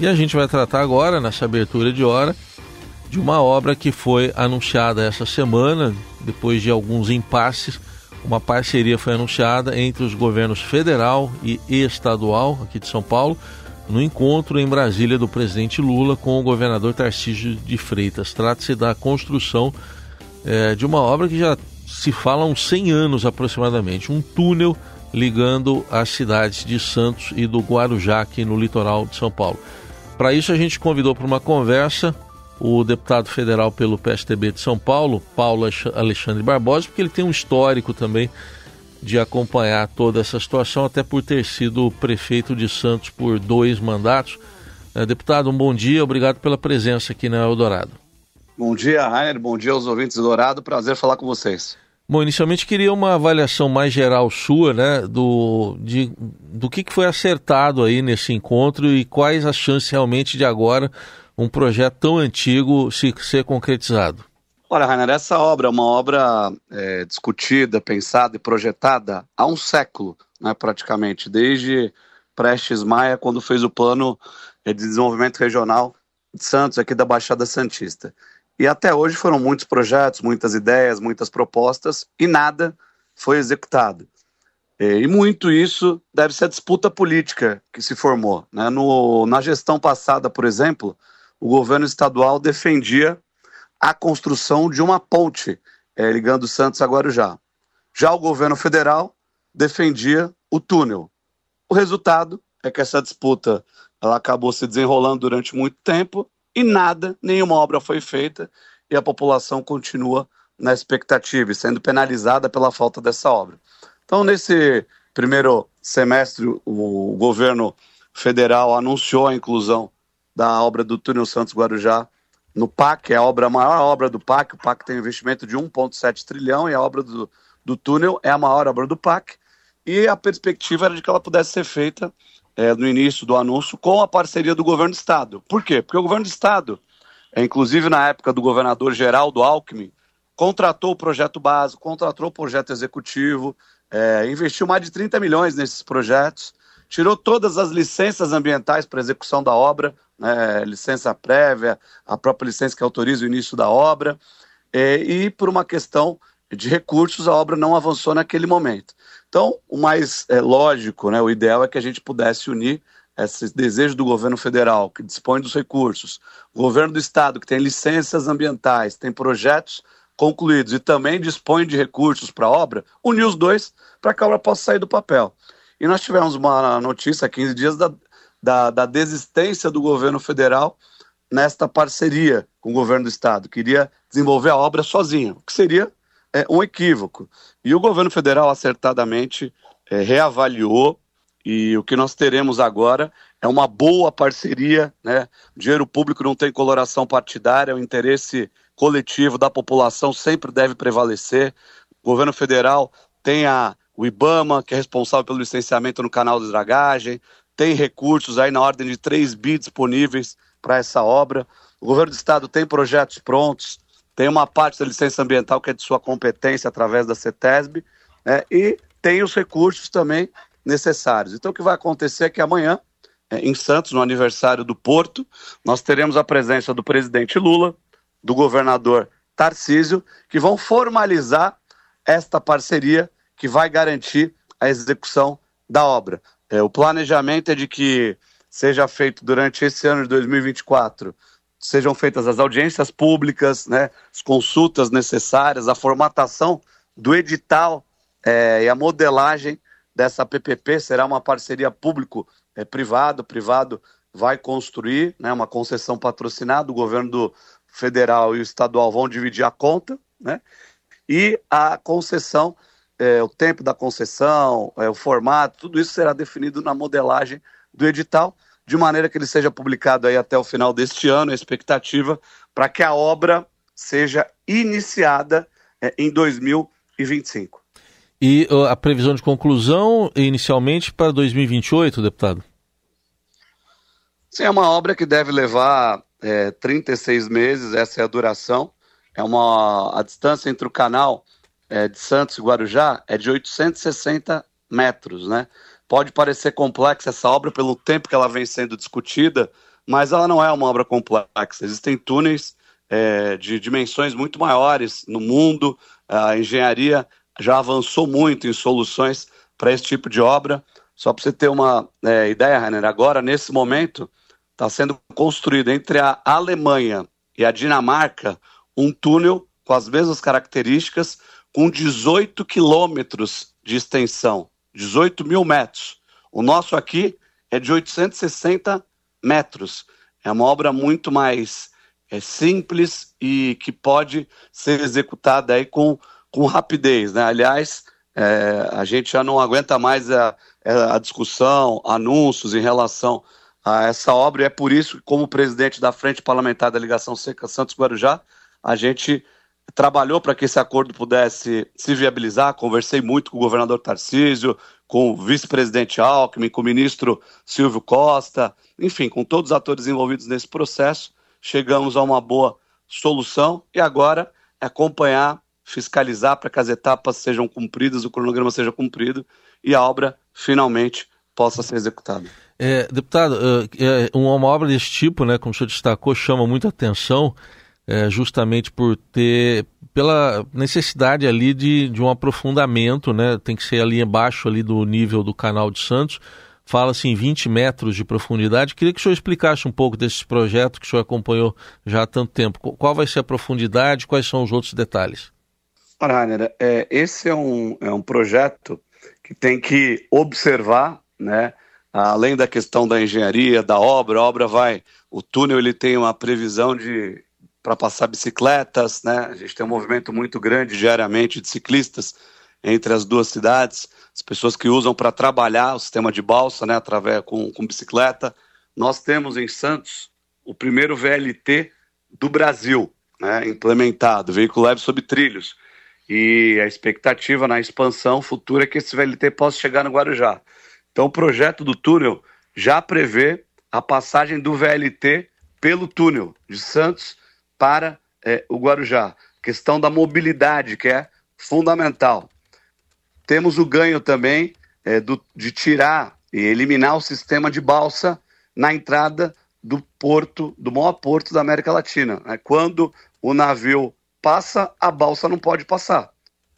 E a gente vai tratar agora, nessa abertura de hora, de uma obra que foi anunciada essa semana, depois de alguns impasses. Uma parceria foi anunciada entre os governos federal e estadual aqui de São Paulo, no encontro em Brasília do presidente Lula com o governador Tarcísio de Freitas. Trata-se da construção é, de uma obra que já se fala há uns 100 anos aproximadamente, um túnel ligando as cidades de Santos e do Guarujá, aqui no litoral de São Paulo. Para isso, a gente convidou para uma conversa o deputado federal pelo PSTB de São Paulo, Paulo Alexandre Barbosa, porque ele tem um histórico também de acompanhar toda essa situação, até por ter sido prefeito de Santos por dois mandatos. É, deputado, um bom dia, obrigado pela presença aqui na Eldorado. Bom dia, Rainer, bom dia aos ouvintes do Dourado, prazer falar com vocês. Bom, inicialmente queria uma avaliação mais geral sua, né, do, de, do que, foi acertado aí nesse encontro e quais as chances realmente de agora um projeto tão antigo se ser concretizado. Olha, Rainer, essa obra é uma obra é, discutida, pensada e projetada há um século, né, praticamente, desde Prestes Maia, quando fez o plano de desenvolvimento regional de Santos, aqui da Baixada Santista. E até hoje foram muitos projetos, muitas ideias, muitas propostas e nada foi executado. E muito isso deve ser a disputa política que se formou. Né? No, na gestão passada, por exemplo, o governo estadual defendia a construção de uma ponte é, ligando Santos a Guarujá. Já o governo federal defendia o túnel. O resultado é que essa disputa ela acabou se desenrolando durante muito tempo e nada, nenhuma obra foi feita e a população continua na expectativa e sendo penalizada pela falta dessa obra. Então, nesse primeiro semestre, o governo federal anunciou a inclusão da obra do túnel Santos Guarujá no PAC, é a obra a maior obra do PAC, o PAC tem investimento de 1,7 trilhão e a obra do, do túnel é a maior obra do PAC, e a perspectiva era de que ela pudesse ser feita é, no início do anúncio com a parceria do governo do Estado. Por quê? Porque o governo do Estado, é, inclusive na época do governador Geraldo Alckmin, contratou o projeto básico, contratou o projeto executivo, é, investiu mais de 30 milhões nesses projetos, tirou todas as licenças ambientais para execução da obra, né, licença prévia, a própria licença que autoriza o início da obra, é, e por uma questão de recursos a obra não avançou naquele momento. Então, o mais é, lógico, né, o ideal é que a gente pudesse unir esses desejos do governo federal, que dispõe dos recursos, o governo do estado, que tem licenças ambientais, tem projetos concluídos e também dispõe de recursos para a obra, unir os dois para que a obra possa sair do papel. E nós tivemos uma notícia há 15 dias da, da, da desistência do governo federal nesta parceria com o governo do estado, queria desenvolver a obra sozinho, o que seria é, um equívoco. E o governo federal acertadamente é, reavaliou e o que nós teremos agora é uma boa parceria, né? O dinheiro público não tem coloração partidária, o interesse coletivo da população sempre deve prevalecer. O governo federal tem a, o IBAMA, que é responsável pelo licenciamento no canal de dragagem, tem recursos aí na ordem de 3 bi disponíveis para essa obra. O governo do estado tem projetos prontos, tem uma parte da licença ambiental que é de sua competência através da CETESB, né, e tem os recursos também necessários. Então, o que vai acontecer é que amanhã, é, em Santos, no aniversário do Porto, nós teremos a presença do presidente Lula, do governador Tarcísio, que vão formalizar esta parceria que vai garantir a execução da obra. É, o planejamento é de que seja feito durante esse ano de 2024 sejam feitas as audiências públicas, né, as consultas necessárias, a formatação do edital é, e a modelagem dessa PPP será uma parceria público-privado, privado vai construir, né, uma concessão patrocinada, o governo do federal e o estadual vão dividir a conta, né, e a concessão, é, o tempo da concessão, é, o formato, tudo isso será definido na modelagem do edital, de maneira que ele seja publicado aí até o final deste ano, a expectativa para que a obra seja iniciada é, em 2025. E a previsão de conclusão inicialmente para 2028, deputado? Sim, é uma obra que deve levar é, 36 meses, essa é a duração. É uma, a distância entre o canal é, de Santos e Guarujá é de 860 metros, né? Pode parecer complexa essa obra pelo tempo que ela vem sendo discutida mas ela não é uma obra complexa. Existem túneis é, de dimensões muito maiores no mundo, a engenharia já avançou muito em soluções para esse tipo de obra. Só para você ter uma é, ideia, Rainer, agora, nesse momento, está sendo construído entre a Alemanha e a Dinamarca um túnel com as mesmas características, com 18 quilômetros de extensão, 18 mil metros. O nosso aqui é de 860 metros. É uma obra muito mais é, simples e que pode ser executada aí com, com rapidez. Né? Aliás, é, a gente já não aguenta mais a, a discussão, anúncios em relação a essa obra, e é por isso que, como presidente da Frente Parlamentar da Ligação Seca Santos Guarujá, a gente trabalhou para que esse acordo pudesse se viabilizar. Conversei muito com o governador Tarcísio, com o vice-presidente Alckmin, com o ministro Silvio Costa, enfim, com todos os atores envolvidos nesse processo. Chegamos a uma boa solução e agora é acompanhar, fiscalizar para que as etapas sejam cumpridas, o cronograma seja cumprido e a obra finalmente possa ser executada. É, deputado, é, uma obra desse tipo, né, como o senhor destacou, chama muita atenção é, justamente por ter pela necessidade ali de, de um aprofundamento, né? Tem que ser ali embaixo ali do nível do canal de Santos. Fala-se em 20 metros de profundidade. Queria que o senhor explicasse um pouco desses projetos que o senhor acompanhou já há tanto tempo. Qual vai ser a profundidade? Quais são os outros detalhes? Rainer, é, esse é um, é um projeto que tem que observar, né? Além da questão da engenharia, da obra, a obra vai. O túnel ele tem uma previsão de para passar bicicletas, né? A gente tem um movimento muito grande diariamente de ciclistas entre as duas cidades, as pessoas que usam para trabalhar o sistema de balsa, né, através com, com bicicleta. Nós temos em Santos o primeiro VLT do Brasil, né, implementado, veículo leve sob trilhos. E a expectativa na expansão futura é que esse VLT possa chegar no Guarujá. Então, o projeto do túnel já prevê a passagem do VLT pelo túnel de Santos para é, o Guarujá. Questão da mobilidade, que é fundamental. Temos o ganho também é, do, de tirar e eliminar o sistema de balsa na entrada do porto, do maior porto da América Latina. É, quando o navio passa, a balsa não pode passar.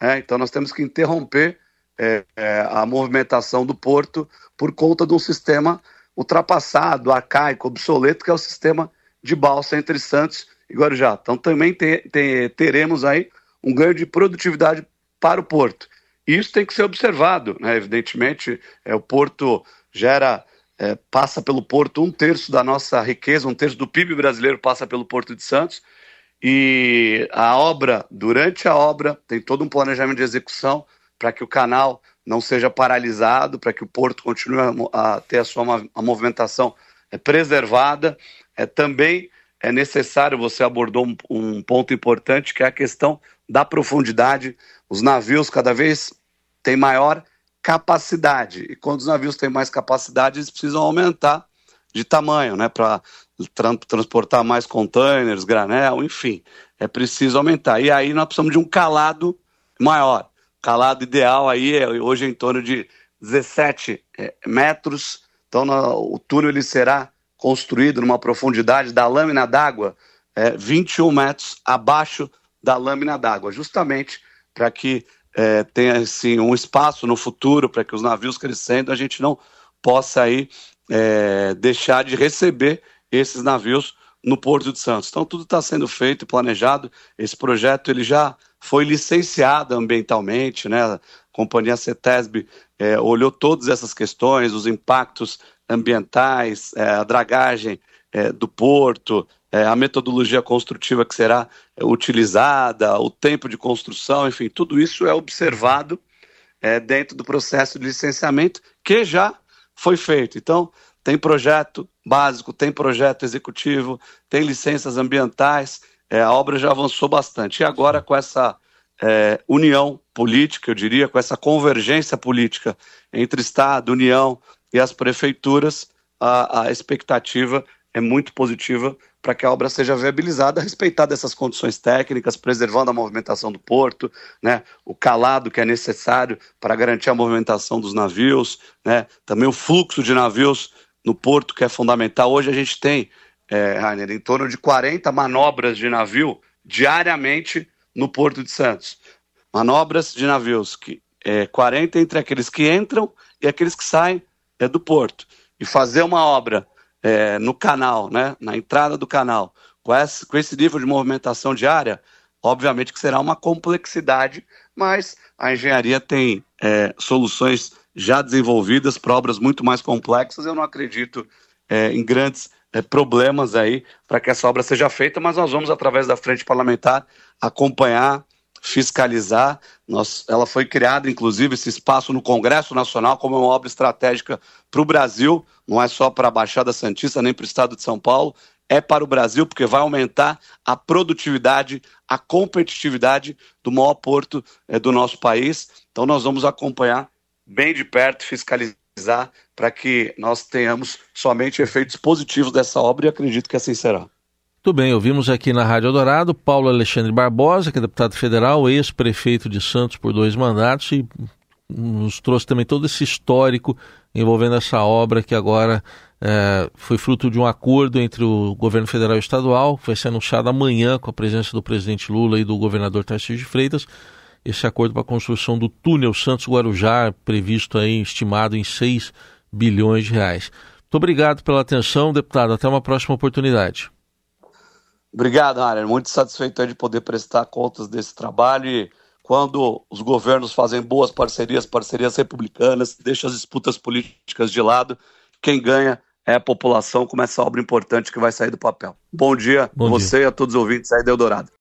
É, então nós temos que interromper é, é, a movimentação do porto por conta de um sistema ultrapassado, arcaico, obsoleto, que é o sistema de balsa entre Santos e Guarujá. Então também te, te, teremos aí um ganho de produtividade para o porto. Isso tem que ser observado, né? evidentemente, é, o porto gera, é, passa pelo porto um terço da nossa riqueza, um terço do PIB brasileiro passa pelo Porto de Santos, e a obra, durante a obra, tem todo um planejamento de execução para que o canal não seja paralisado, para que o porto continue a, a ter a sua a movimentação é, preservada. É, também é necessário, você abordou um, um ponto importante, que é a questão da profundidade. Os navios cada vez têm maior capacidade. E quando os navios têm mais capacidade, eles precisam aumentar de tamanho, né, para tra transportar mais containers, granel, enfim, é preciso aumentar. E aí nós precisamos de um calado maior. Calado ideal aí é hoje em torno de 17 é, metros. Então no, o túnel ele será construído numa profundidade da lâmina d'água é, 21 metros abaixo da lâmina d'água, justamente para que é, tenha assim, um espaço no futuro para que os navios crescendo a gente não possa aí é, deixar de receber esses navios no Porto de Santos. Então tudo está sendo feito e planejado. Esse projeto ele já foi licenciado ambientalmente, né? A companhia CETESB é, olhou todas essas questões, os impactos ambientais, é, a dragagem é, do porto, é, a metodologia construtiva que será é, utilizada, o tempo de construção, enfim, tudo isso é observado é, dentro do processo de licenciamento que já foi feito. Então, tem projeto básico, tem projeto executivo, tem licenças ambientais, é, a obra já avançou bastante. E agora, com essa união política, eu diria, com essa convergência política entre Estado, União, e as prefeituras, a, a expectativa é muito positiva para que a obra seja viabilizada, respeitada essas condições técnicas, preservando a movimentação do porto, né, o calado que é necessário para garantir a movimentação dos navios, né, também o fluxo de navios no porto, que é fundamental. Hoje a gente tem, é, Rainer, em torno de 40 manobras de navio diariamente no Porto de Santos. Manobras de navios, que é, 40 entre aqueles que entram e aqueles que saem é, do porto. E fazer uma obra é, no canal, né, na entrada do canal, com esse, com esse nível de movimentação diária, obviamente que será uma complexidade, mas a engenharia tem é, soluções já desenvolvidas para obras muito mais complexas. Eu não acredito é, em grandes é, problemas aí para que essa obra seja feita, mas nós vamos, através da frente parlamentar, acompanhar, fiscalizar. Nós, ela foi criada, inclusive, esse espaço no Congresso Nacional como uma obra estratégica para o Brasil, não é só para a Baixada Santista, nem para o Estado de São Paulo, é para o Brasil, porque vai aumentar a produtividade, a competitividade do maior porto é, do nosso país. Então, nós vamos acompanhar bem de perto, fiscalizar, para que nós tenhamos somente efeitos positivos dessa obra e acredito que assim será. Muito bem, ouvimos aqui na Rádio Dourado Paulo Alexandre Barbosa, que é deputado federal, ex-prefeito de Santos por dois mandatos e nos trouxe também todo esse histórico envolvendo essa obra que agora é, foi fruto de um acordo entre o governo federal e estadual, vai ser anunciado amanhã com a presença do presidente Lula e do governador Tarcísio de Freitas, esse acordo para a construção do túnel Santos-Guarujá, previsto aí, estimado em 6 bilhões de reais. Muito obrigado pela atenção, deputado. Até uma próxima oportunidade. Obrigado, Arner. Muito satisfeito de poder prestar contas desse trabalho e quando os governos fazem boas parcerias, parcerias republicanas, deixam as disputas políticas de lado, quem ganha é a população com essa obra importante que vai sair do papel. Bom dia Bom a você dia. e a todos os ouvintes aí do Eldorado.